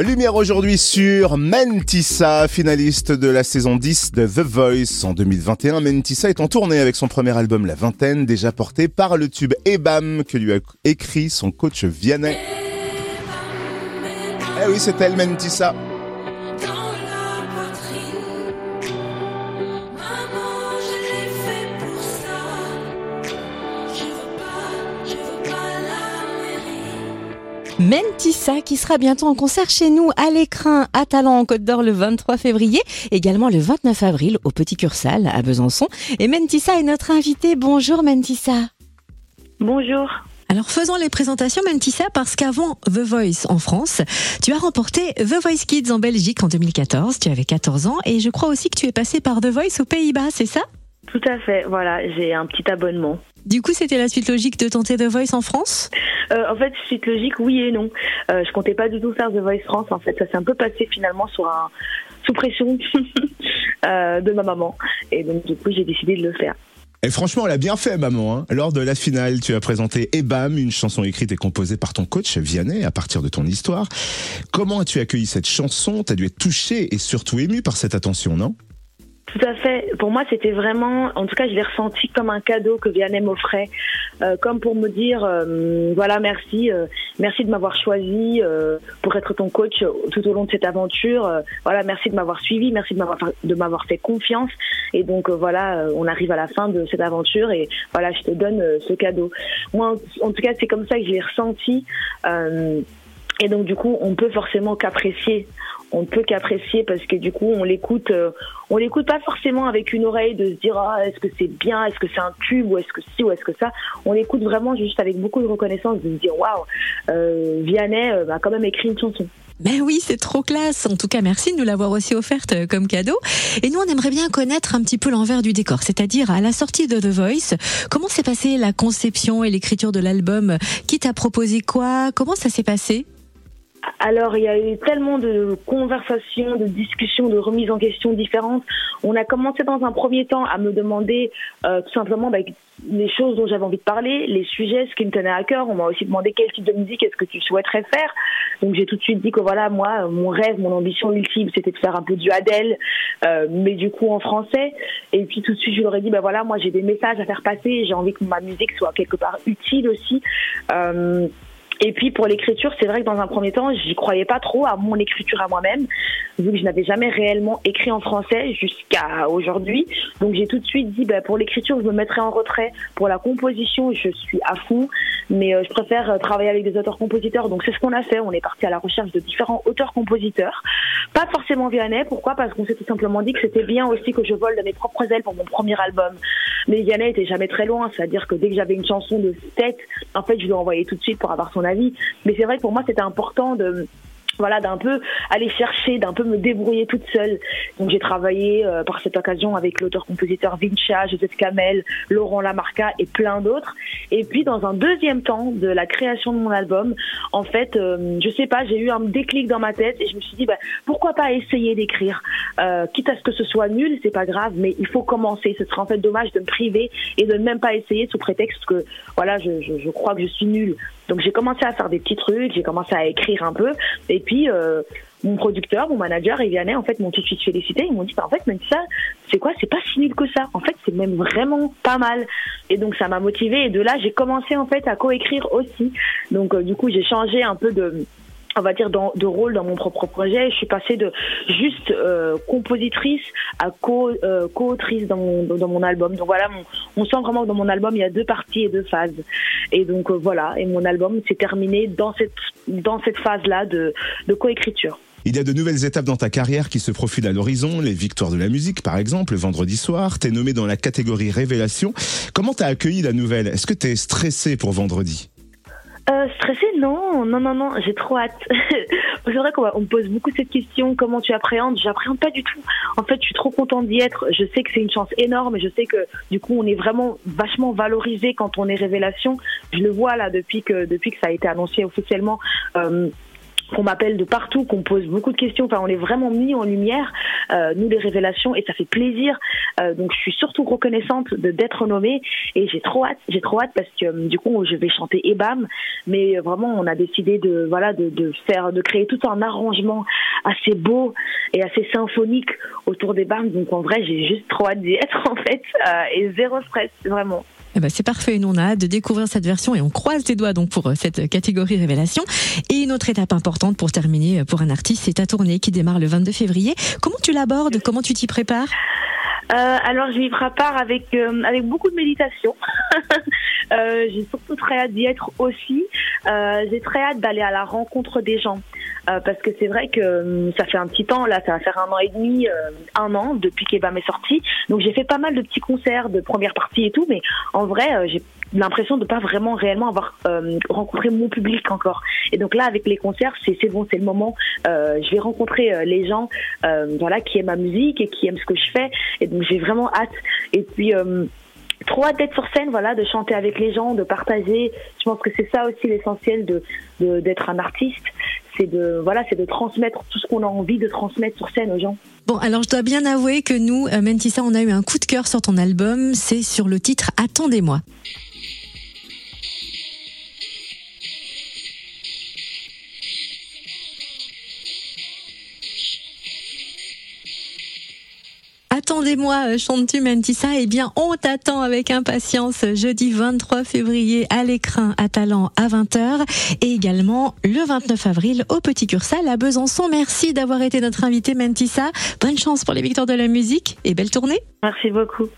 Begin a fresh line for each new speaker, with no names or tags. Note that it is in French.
Lumière aujourd'hui sur Mentissa, finaliste de la saison 10 de The Voice en 2021. Mentissa est en tournée avec son premier album La Vingtaine, déjà porté par le tube Ebam que lui a écrit son coach Vianney. Eh oui, c'est elle, Mentissa.
Mentissa qui sera bientôt en concert chez nous à l'écrin à Talent en Côte d'Or le 23 février, également le 29 avril au Petit Cursal à Besançon. Et Mentissa est notre invitée. Bonjour Mentissa.
Bonjour.
Alors faisons les présentations Mentissa parce qu'avant The Voice en France, tu as remporté The Voice Kids en Belgique en 2014, tu avais 14 ans et je crois aussi que tu es passé par The Voice aux Pays-Bas, c'est ça?
Tout à fait, voilà, j'ai un petit abonnement.
Du coup, c'était la suite logique de tenter The Voice en France
euh, En fait, suite logique, oui et non. Euh, je comptais pas du tout faire The Voice France. En fait, ça s'est un peu passé finalement sur un, sous pression euh, de ma maman. Et donc, du coup, j'ai décidé de le faire.
Et franchement, elle a bien fait, maman. Hein. Lors de la finale, tu as présenté Ebam, une chanson écrite et composée par ton coach Vianney à partir de ton histoire. Comment as-tu accueilli cette chanson? T'as dû être touché et surtout ému par cette attention, non?
Tout à fait. Pour moi, c'était vraiment, en tout cas, je l'ai ressenti comme un cadeau que Vianney m'offrait, euh, comme pour me dire, euh, voilà, merci, euh, merci de m'avoir choisi pour être ton coach tout au long de cette aventure. voilà, merci de m'avoir suivi, merci de m'avoir de m'avoir fait confiance. Et donc voilà, on arrive à la fin de cette aventure et voilà, je te donne ce cadeau. Moi, en, tout cas, c'est comme ça que je l'ai ressenti. Et donc du coup, on peut forcément qu'apprécier. On peut qu'apprécier parce que du coup on l'écoute euh, on l'écoute pas forcément avec une oreille de se dire ah, est-ce que c'est bien? Est-ce que c'est un tube? Ou est-ce que si? Ou est-ce que ça? On l'écoute vraiment juste avec beaucoup de reconnaissance de se dire waouh euh, Vianney euh, a quand même écrit une chanson.
Mais oui, c'est trop classe. En tout cas, merci de nous l'avoir aussi offerte euh, comme cadeau. Et nous, on aimerait bien connaître un petit peu l'envers du décor, c'est-à-dire à la sortie de The Voice, comment s'est passée la conception et l'écriture de l'album? Qui t'a proposé quoi? Comment ça s'est passé?
Alors, il y a eu tellement de conversations, de discussions, de remises en question différentes. On a commencé dans un premier temps à me demander euh, tout simplement bah, les choses dont j'avais envie de parler, les sujets, ce qui me tenait à cœur. On m'a aussi demandé quel type de musique est-ce que tu souhaiterais faire. Donc j'ai tout de suite dit que voilà, moi, mon rêve, mon ambition ultime, c'était de faire un peu du Adèle, euh, mais du coup en français. Et puis tout de suite, je leur ai dit, ben voilà, moi j'ai des messages à faire passer, j'ai envie que ma musique soit quelque part utile aussi. Euh, et puis pour l'écriture, c'est vrai que dans un premier temps, j'y croyais pas trop à mon écriture à moi-même, vu que je n'avais jamais réellement écrit en français jusqu'à aujourd'hui. Donc j'ai tout de suite dit, bah, pour l'écriture, je me mettrai en retrait. Pour la composition, je suis à fond, mais euh, je préfère euh, travailler avec des auteurs-compositeurs. Donc c'est ce qu'on a fait. On est parti à la recherche de différents auteurs-compositeurs. Pas forcément Vianney. Pourquoi? Parce qu'on s'est tout simplement dit que c'était bien aussi que je vole de mes propres ailes pour mon premier album. Mais Vianney était jamais très loin. C'est-à-dire que dès que j'avais une chanson de tête, en fait, je lui envoyais tout de suite pour avoir son avis. Mais c'est vrai que pour moi, c'était important de voilà d'un peu aller chercher d'un peu me débrouiller toute seule. Donc j'ai travaillé euh, par cette occasion avec l'auteur-compositeur Vincha, Joseph Kamel, Laurent Lamarca et plein d'autres. Et puis dans un deuxième temps de la création de mon album en fait euh, je sais pas j'ai eu un déclic dans ma tête et je me suis dit bah, pourquoi pas essayer d'écrire? Euh, quitte à ce que ce soit nul c'est pas grave mais il faut commencer. Ce serait en fait dommage de me priver et de ne même pas essayer sous prétexte que voilà je, je, je crois que je suis nulle donc j'ai commencé à faire des petits trucs j'ai commencé à écrire un peu et puis euh, mon producteur, mon manager et Vianney en fait m'ont tout de suite félicité. Ils m'ont dit bah, en fait même ça, c'est quoi? C'est pas si nul que ça. En fait c'est même vraiment pas mal. Et donc ça m'a motivé et de là j'ai commencé en fait à coécrire aussi. Donc euh, du coup j'ai changé un peu de on va dire de rôle dans mon propre projet. Je suis passée de juste euh, compositrice à euh, autrice dans mon, album. Donc voilà, on sent vraiment que dans mon album il y a deux parties et deux phases. Et donc euh, voilà, et mon album s'est terminé dans cette dans cette phase là de, de coécriture.
Il y a de nouvelles étapes dans ta carrière qui se profilent à l'horizon, les victoires de la musique par exemple, vendredi soir, t'es nommé dans la catégorie révélation. Comment t'as accueilli la nouvelle? Est-ce que t'es stressé pour vendredi?
Euh, stressé non, non, non, non, j'ai trop hâte. c'est vrai qu'on me pose beaucoup cette question, comment tu appréhendes? J'appréhende pas du tout. En fait, je suis trop contente d'y être. Je sais que c'est une chance énorme je sais que du coup, on est vraiment vachement valorisé quand on est révélation. Je le vois là depuis que depuis que ça a été annoncé officiellement. Euh, qu'on m'appelle de partout, qu'on pose beaucoup de questions. Enfin, on est vraiment mis en lumière. Nous les révélations et ça fait plaisir. donc je suis surtout reconnaissante d'être nommée et j'ai trop hâte, j'ai trop hâte parce que du coup je vais chanter Ebam, mais vraiment on a décidé de voilà de, de faire de créer tout un arrangement assez beau et assez symphonique autour des BAM. Donc en vrai j'ai juste trop hâte d'y être en fait et zéro stress vraiment.
Eh ben c'est parfait, nous on a hâte de découvrir cette version et on croise les doigts donc pour euh, cette catégorie révélation. Et une autre étape importante pour terminer euh, pour un artiste, c'est ta tournée qui démarre le 22 février. Comment tu l'abordes? Comment tu t'y prépares?
Euh, alors je m'y prépare avec euh, avec beaucoup de méditation. euh, j'ai surtout très hâte d'y être aussi. Euh, j'ai très hâte d'aller à la rencontre des gens. Euh, parce que c'est vrai que euh, ça fait un petit temps, là, ça va faire un an et demi, un an depuis qu'Ebam est sorti. Donc j'ai fait pas mal de petits concerts de première partie et tout, mais en vrai, j'ai l'impression de pas vraiment réellement avoir rencontré mon public encore. Et donc là, avec les concerts, c'est c'est bon, c'est le moment. je vais rencontrer les gens, voilà, qui aiment ma musique et qui aiment ce que je fais. Et donc j'ai vraiment hâte. Et puis hâte d'être sur scène, voilà, de chanter avec les gens, de partager. Je pense que c'est ça aussi l'essentiel de d'être un artiste, c'est de voilà, c'est de transmettre tout ce qu'on a envie de transmettre sur scène aux gens.
Bon, alors je dois bien avouer que nous, euh, Mentissa, on a eu un coup de cœur sur ton album. C'est sur le titre Attendez-moi. Attendez-moi, euh, chante-tu Mentissa Eh bien, on t'attend avec impatience jeudi 23 février à l'écran à Talent à 20h et également le 29 avril au Petit Cursal à Besançon. Merci d'avoir été notre invité Mentissa. Bonne chance pour les victoires de la musique et belle tournée.
Merci beaucoup.